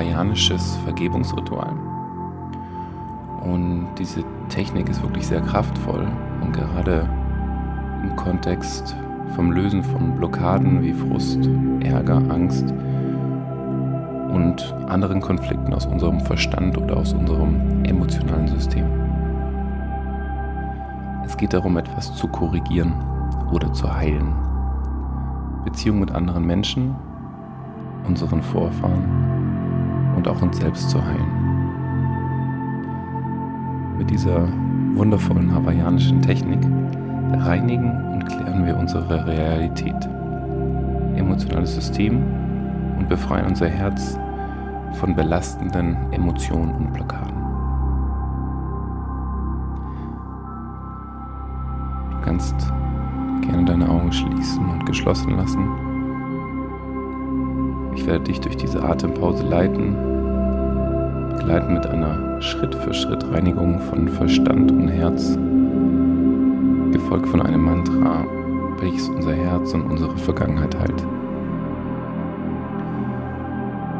hawaiianisches Vergebungsritual. Und diese Technik ist wirklich sehr kraftvoll und gerade im Kontext vom Lösen von Blockaden wie Frust, Ärger, Angst und anderen Konflikten aus unserem Verstand oder aus unserem emotionalen System. Es geht darum, etwas zu korrigieren oder zu heilen. Beziehungen mit anderen Menschen, unseren Vorfahren und auch uns selbst zu heilen. Mit dieser wundervollen hawaiianischen Technik reinigen und klären wir unsere Realität, emotionales System und befreien unser Herz von belastenden Emotionen und Blockaden. Du kannst gerne deine Augen schließen und geschlossen lassen. Ich werde dich durch diese Atempause leiten, begleiten mit einer Schritt-für-Schritt-Reinigung von Verstand und Herz, gefolgt von einem Mantra, welches unser Herz und unsere Vergangenheit heilt.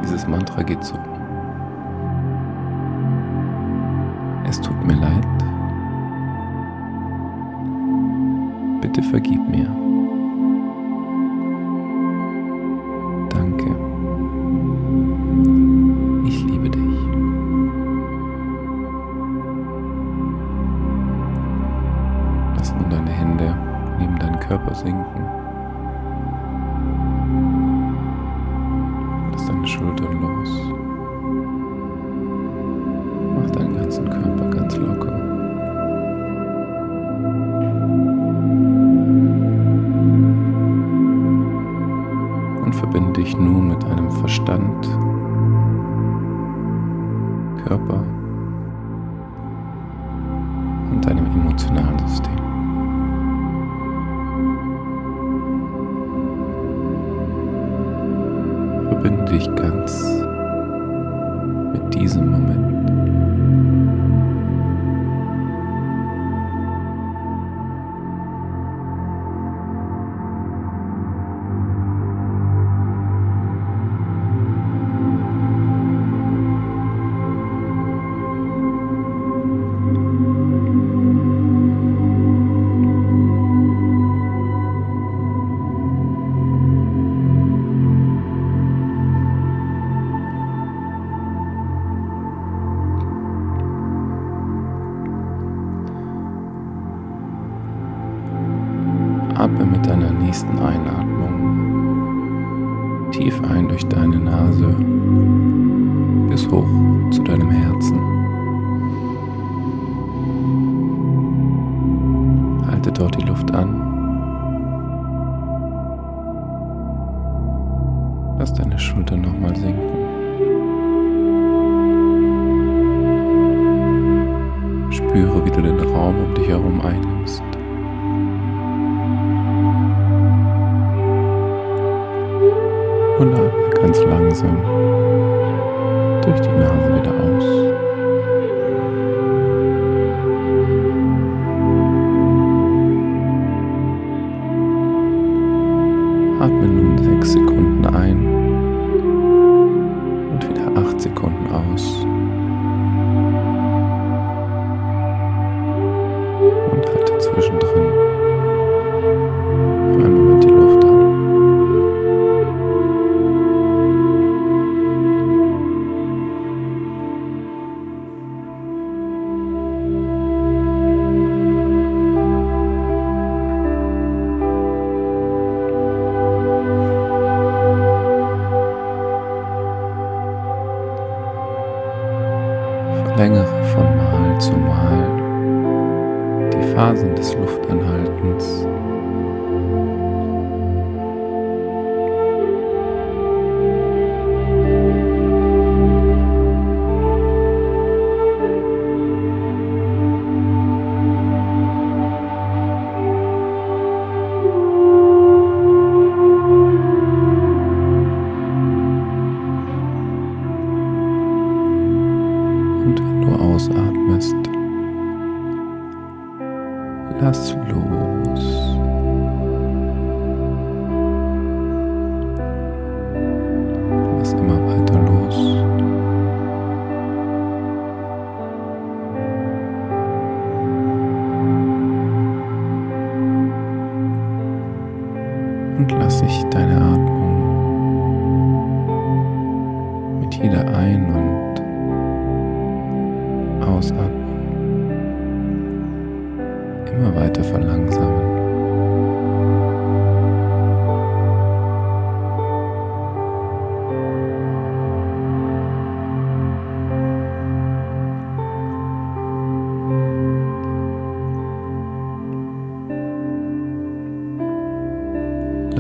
Dieses Mantra geht so. Es tut mir leid. Bitte vergib mir. Dich nun mit deinem Verstand, Körper und deinem emotionalen System. Verbinde dich ganz mit diesem Moment. Dort die Luft an. Lass deine Schultern nochmal sinken. Spüre, wie du den Raum um dich herum einnimmst. und atme ganz langsam durch die Nase Mal zu Mal die Phasen des Luftanhaltens.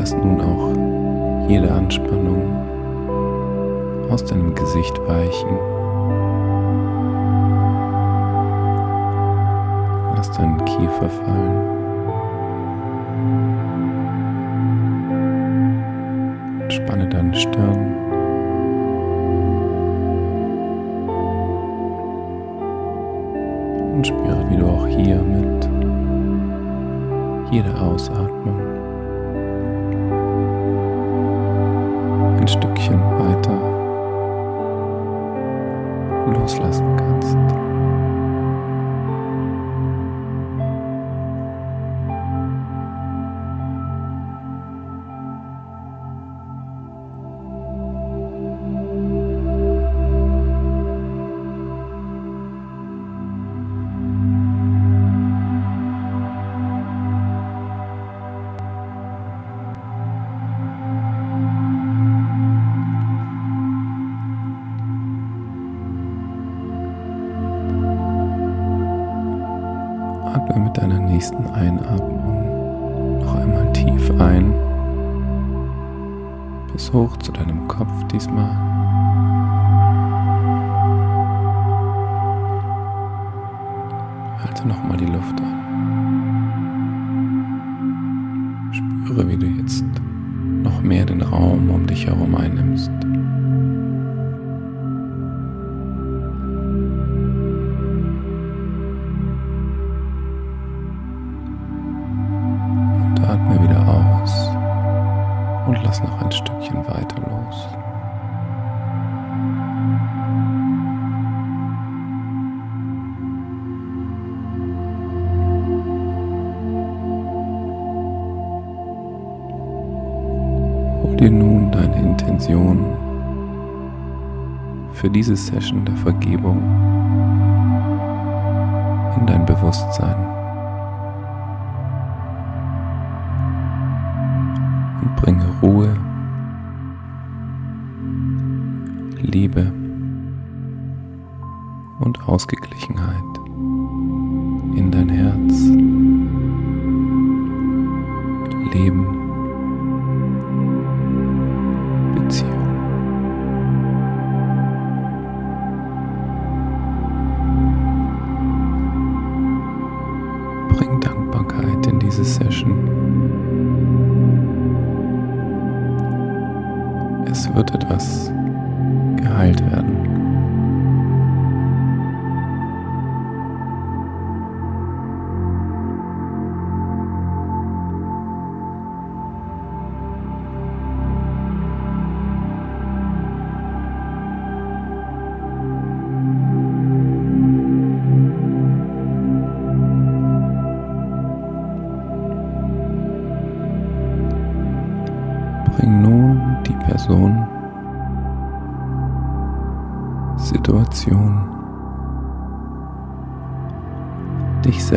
Lass nun auch jede Anspannung aus deinem Gesicht weichen. Lass deinen Kiefer fallen. Entspanne deine Stirn. Und spüre, wie du auch hier mit jeder Ausatmung loslassen Atme mit deiner nächsten Einatmung noch einmal tief ein, bis hoch zu deinem Kopf diesmal. Halte nochmal die Luft an. Spüre, wie du jetzt noch mehr den Raum um dich herum einnimmst. Diese Session der Vergebung in dein Bewusstsein. Und bringe Ruhe, Liebe und Ausgeglichenheit in dein Herz. Leben,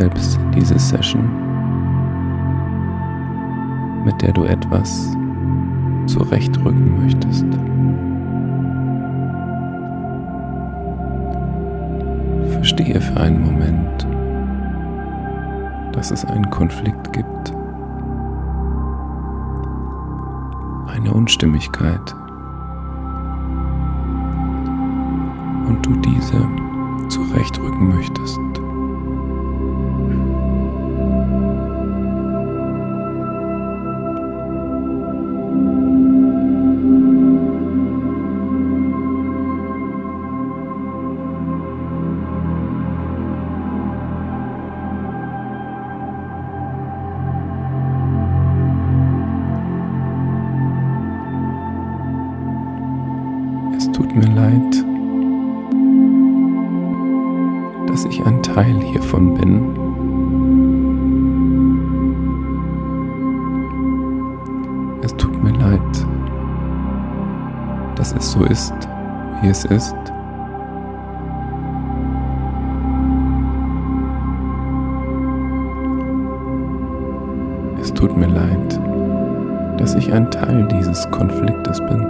selbst in diese Session, mit der du etwas zurechtrücken möchtest. Verstehe für einen Moment, dass es einen Konflikt gibt. eine Unstimmigkeit und du diese zurechtrücken möchtest. Es ist. Es tut mir leid, dass ich ein Teil dieses Konfliktes bin.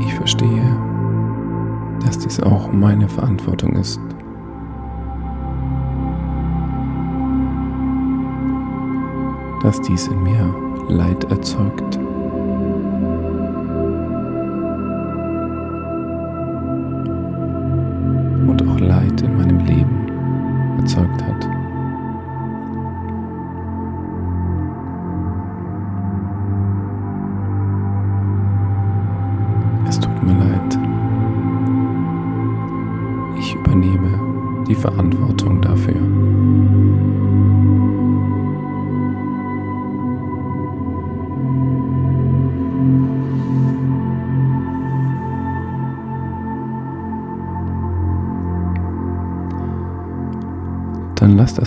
Ich verstehe, dass dies auch meine Verantwortung ist. Dass dies in mir Leid erzeugt.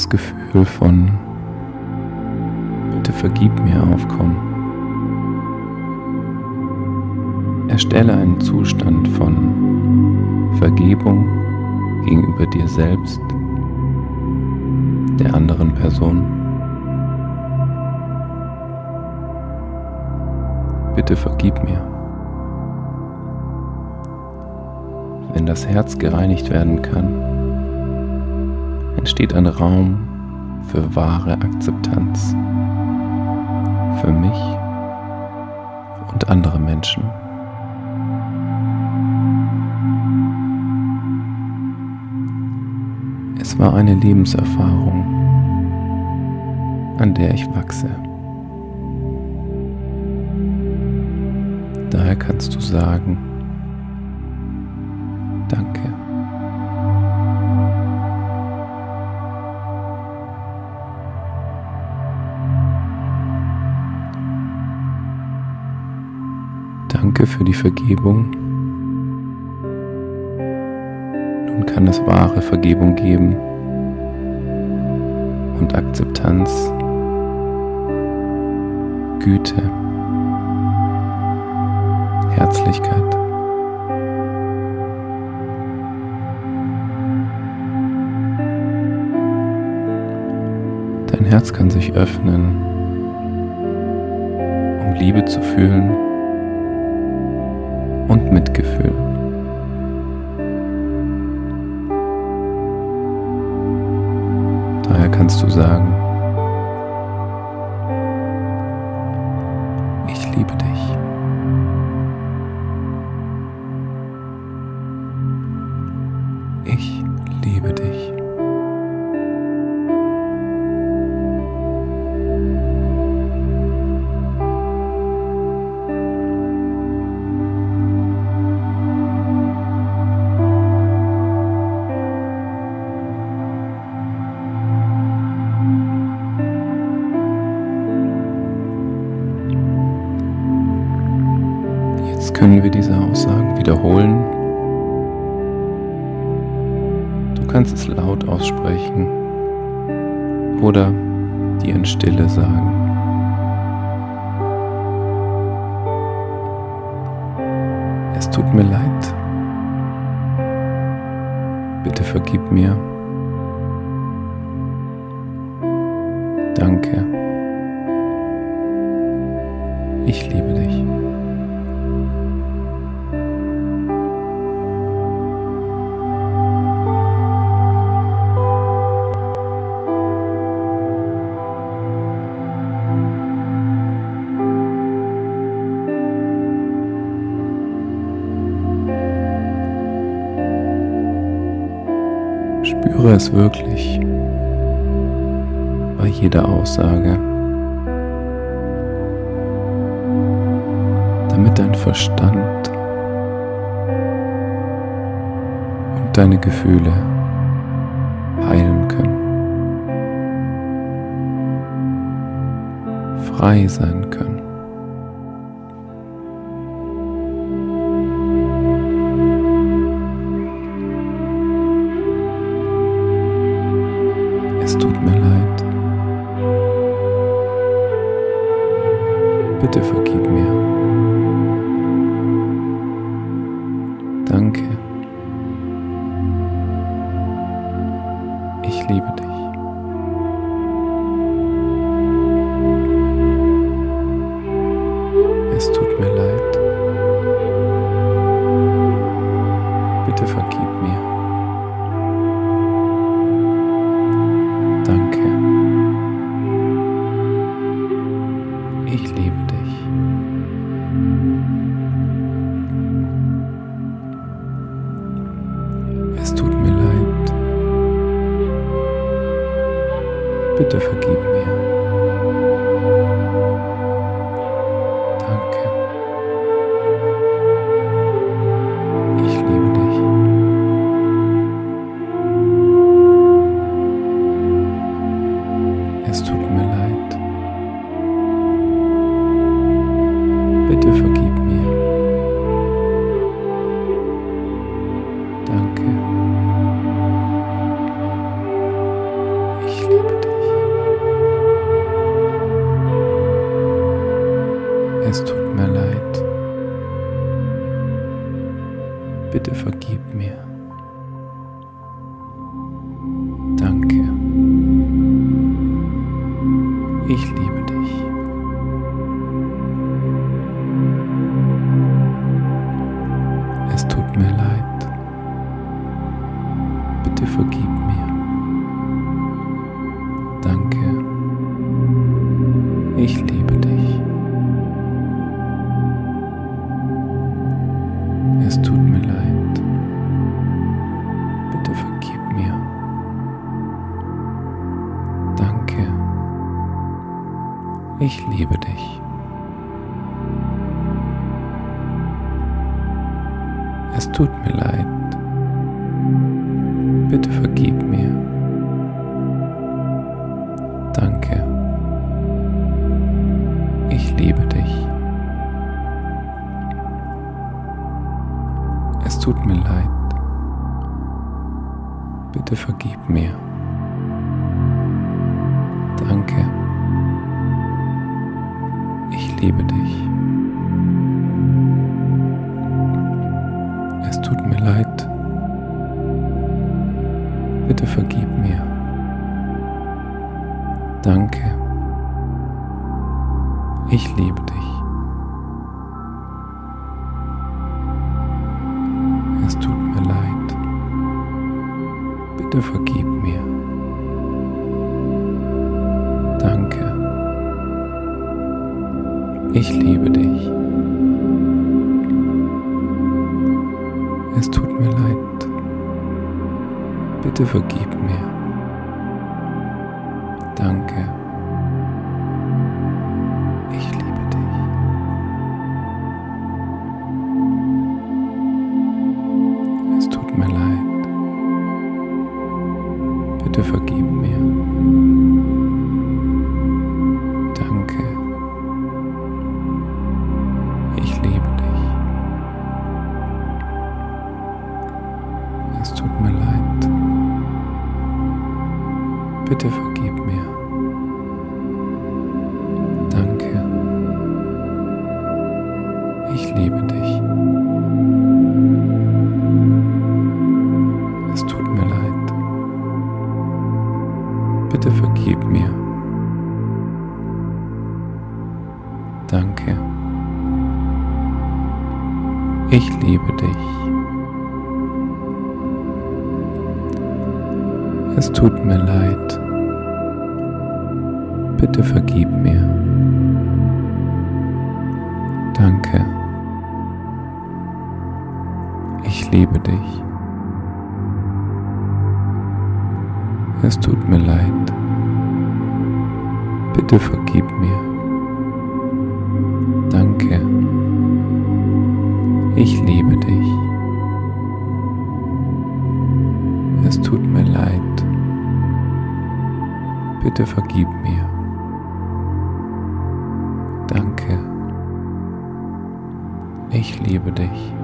Gefühl von bitte vergib mir aufkommen. Erstelle einen Zustand von Vergebung gegenüber dir selbst, der anderen Person. Bitte vergib mir. Wenn das Herz gereinigt werden kann, entsteht ein Raum für wahre Akzeptanz für mich und andere Menschen. Es war eine Lebenserfahrung, an der ich wachse. Daher kannst du sagen, danke. Danke für die Vergebung. Nun kann es wahre Vergebung geben und Akzeptanz, Güte, Herzlichkeit. Dein Herz kann sich öffnen, um Liebe zu fühlen Mitgefühl. Daher kannst du sagen, tut mir leid. Bitte vergib mir. Danke. Ich liebe dich. Es wirklich bei jeder Aussage, damit dein Verstand und deine Gefühle heilen können, frei sein können. Vergangenheit. Bitte vergib mir. Danke. Ich liebe dich. bitte vergib mir. bitte vergib mir. Danke. Ich liebe dich. Es tut mir leid. Bitte vergib mir. Danke. Ich liebe dich. Ich liebe dich. Es tut mir leid. Bitte vergib tut mir leid. Bitte vergib. Bitte vergib mir. Danke. Ich liebe dich. Es tut mir leid. Bitte vergib mir. Danke. Ich liebe dich.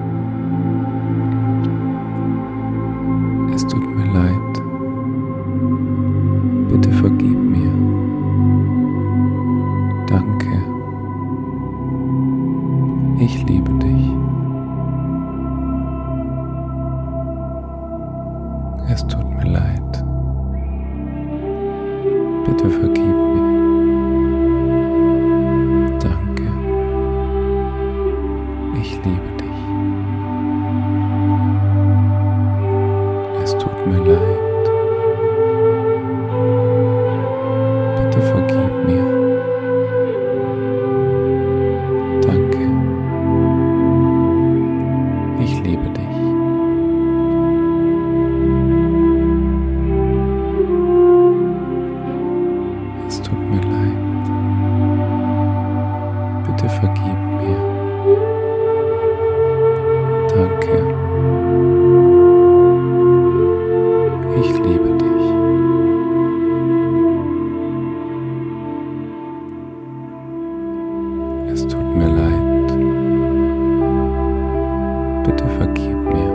Es tut mir leid. Bitte vergib mir.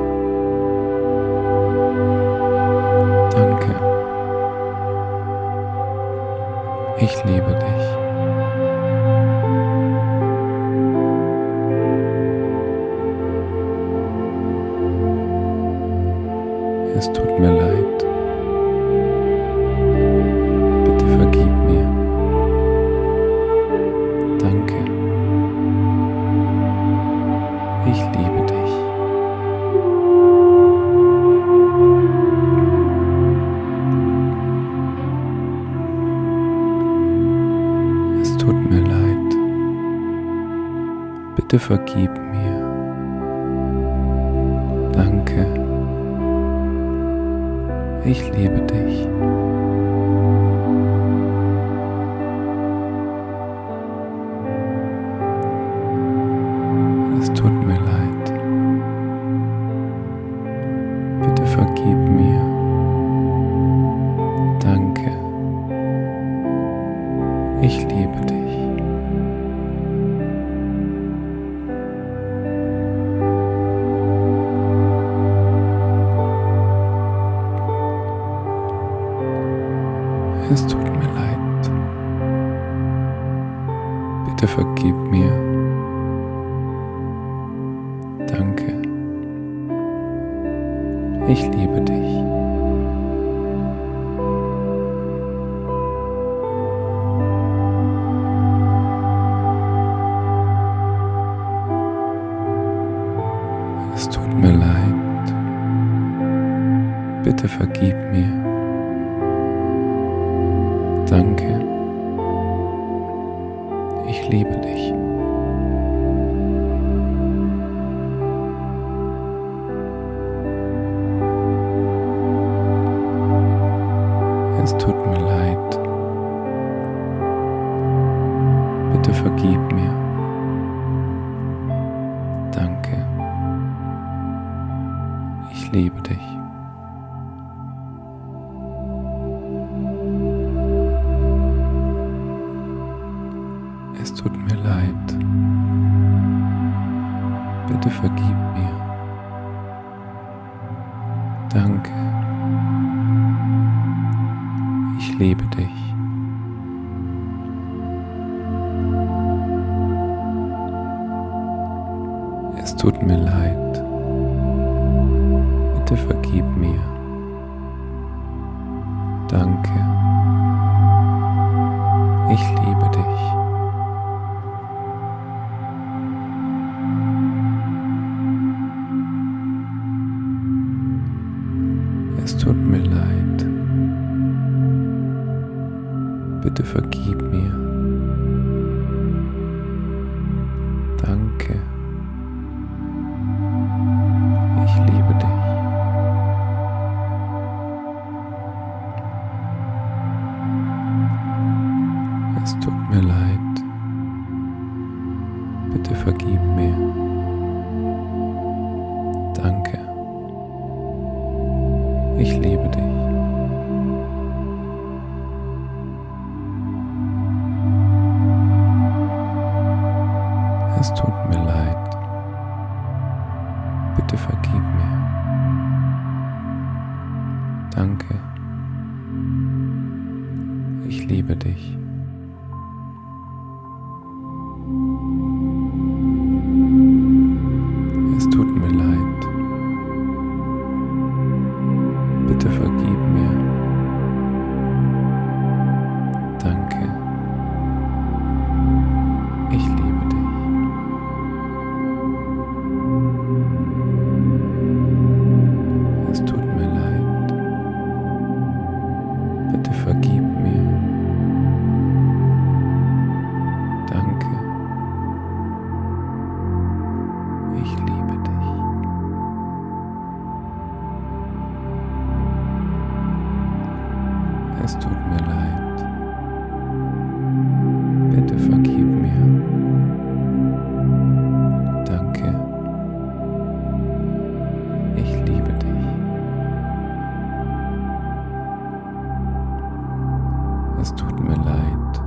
Danke. Ich liebe vergib mir. Danke. Ich liebe dich. Es tut mir leid. Bitte vergib mir. Danke. Ich liebe dich. vergib mir. leid. Bitte vergib mir. Danke. Ich liebe dich. Es tut mir leid. Bitte vergib mir. Danke. Ich liebe dich. Ich liebe dich. Es tut mir leid.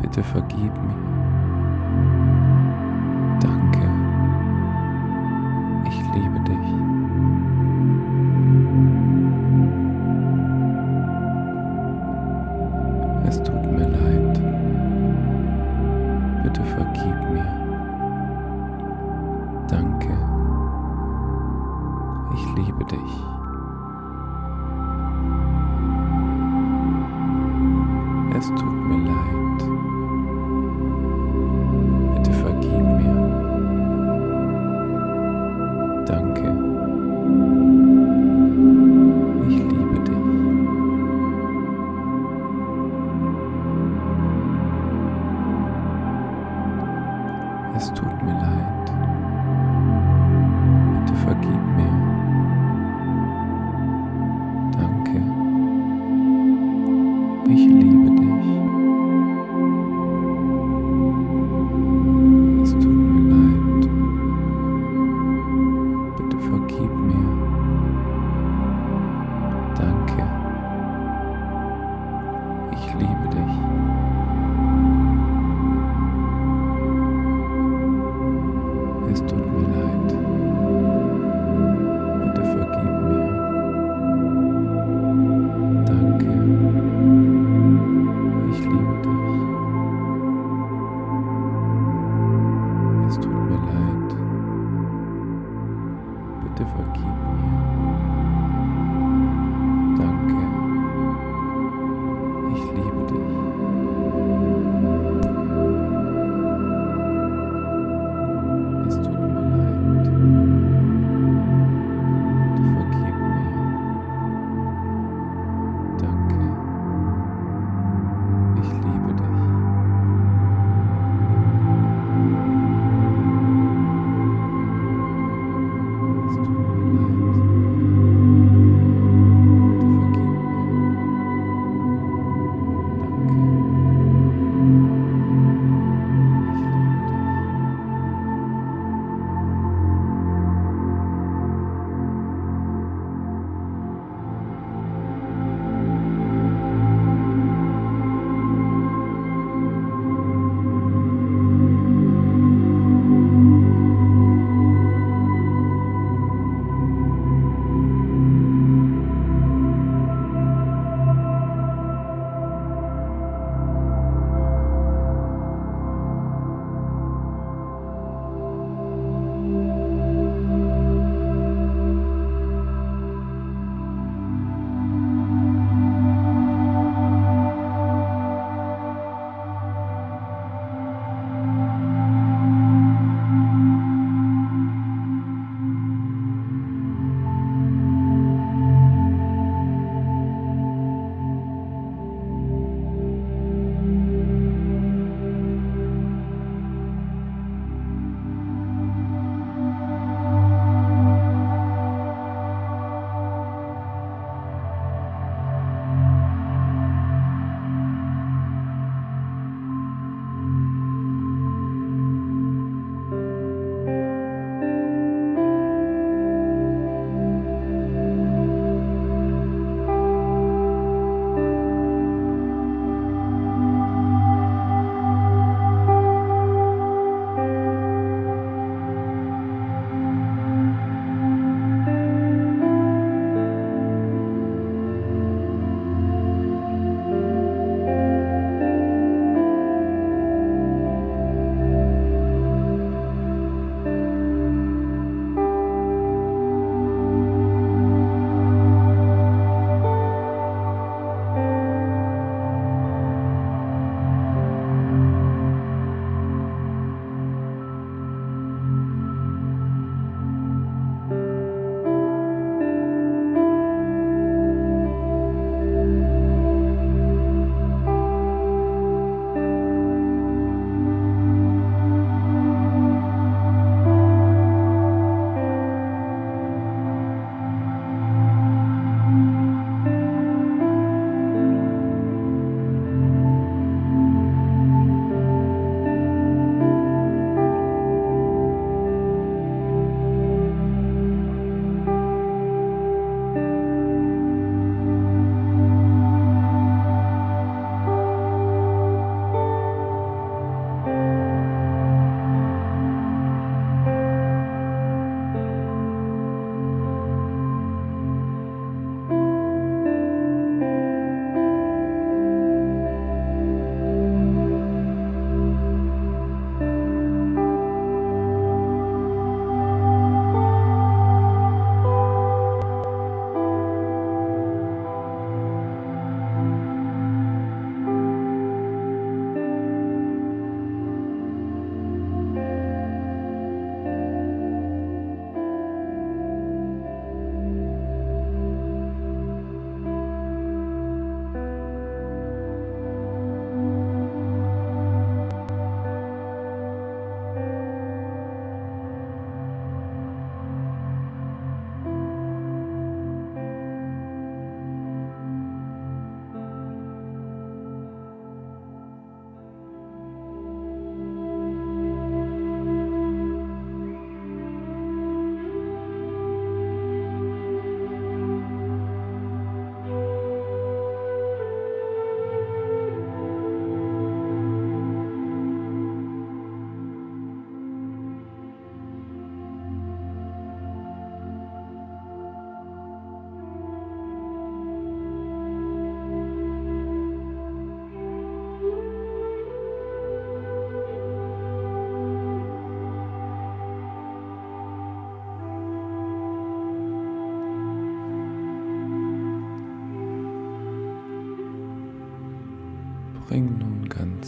Bitte vergib mir.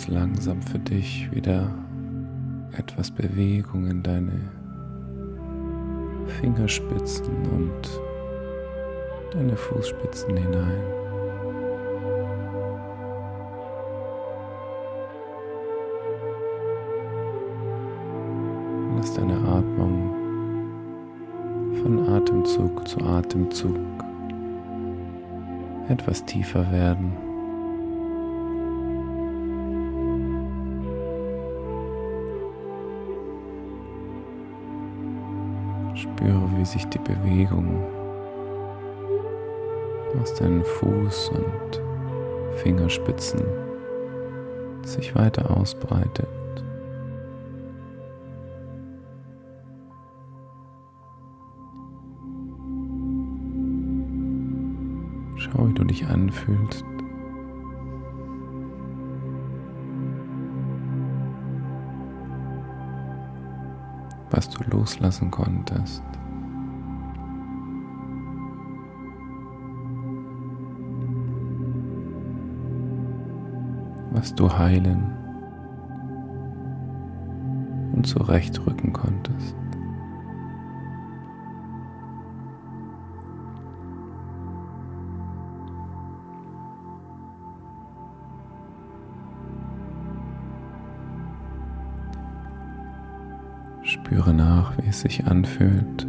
Ganz langsam für dich wieder etwas Bewegung in deine Fingerspitzen und deine Fußspitzen hinein. Lass deine Atmung von Atemzug zu Atemzug etwas tiefer werden. Spüre, wie sich die Bewegung aus deinen Fuß- und Fingerspitzen sich weiter ausbreitet. Schau, wie du dich anfühlst. Was du loslassen konntest. Was du heilen und zurechtrücken konntest. Spüre nach, wie es sich anfühlt.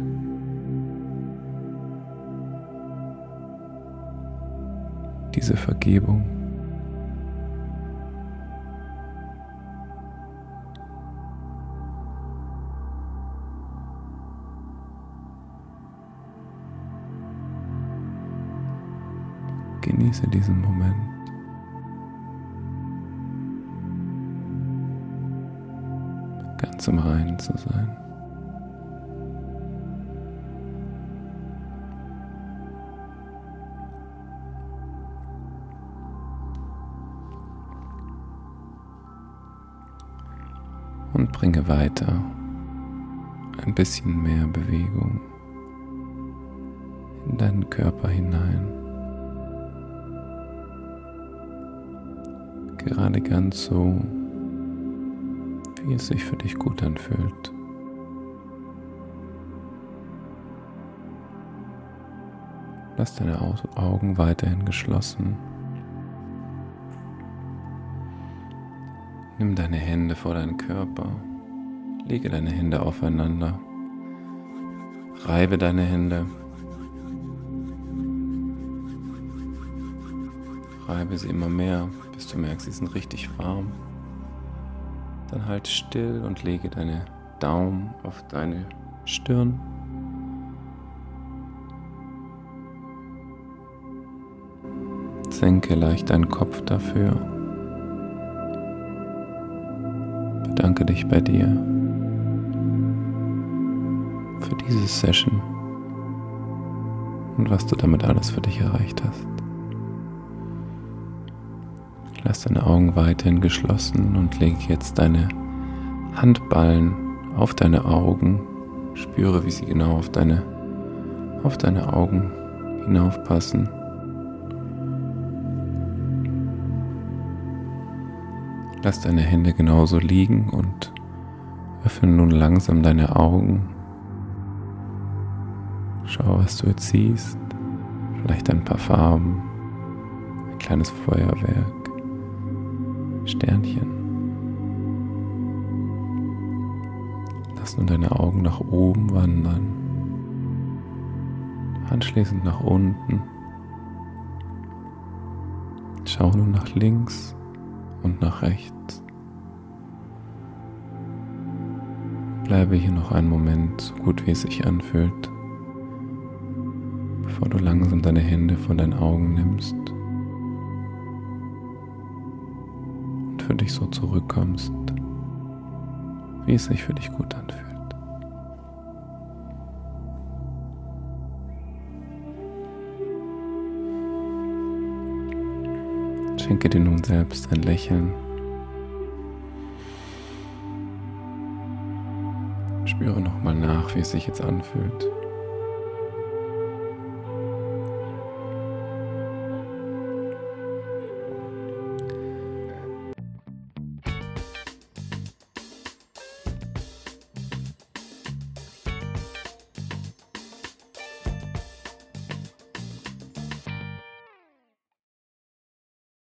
Diese Vergebung. Genieße diesen Moment. ganz im Reinen zu sein. Und bringe weiter ein bisschen mehr Bewegung in deinen Körper hinein. Gerade ganz so, wie es sich für dich gut anfühlt. Lass deine Augen weiterhin geschlossen. Nimm deine Hände vor deinen Körper. Lege deine Hände aufeinander. Reibe deine Hände. Reibe sie immer mehr, bis du merkst, sie sind richtig warm. Dann halt still und lege deine Daumen auf deine Stirn. Senke leicht deinen Kopf dafür. Bedanke dich bei dir für diese Session und was du damit alles für dich erreicht hast. Lass deine Augen weiterhin geschlossen und leg jetzt deine Handballen auf deine Augen. Spüre, wie sie genau auf deine, auf deine Augen hinaufpassen. Lass deine Hände genauso liegen und öffne nun langsam deine Augen. Schau, was du jetzt siehst. Vielleicht ein paar Farben, ein kleines Feuerwerk. Sternchen. Lass nun deine Augen nach oben wandern, anschließend nach unten. Schau nun nach links und nach rechts. Bleibe hier noch einen Moment, so gut wie es sich anfühlt, bevor du langsam deine Hände von deinen Augen nimmst. Für dich so zurückkommst, wie es sich für dich gut anfühlt. Schenke dir nun selbst ein Lächeln. Spüre nochmal nach, wie es sich jetzt anfühlt.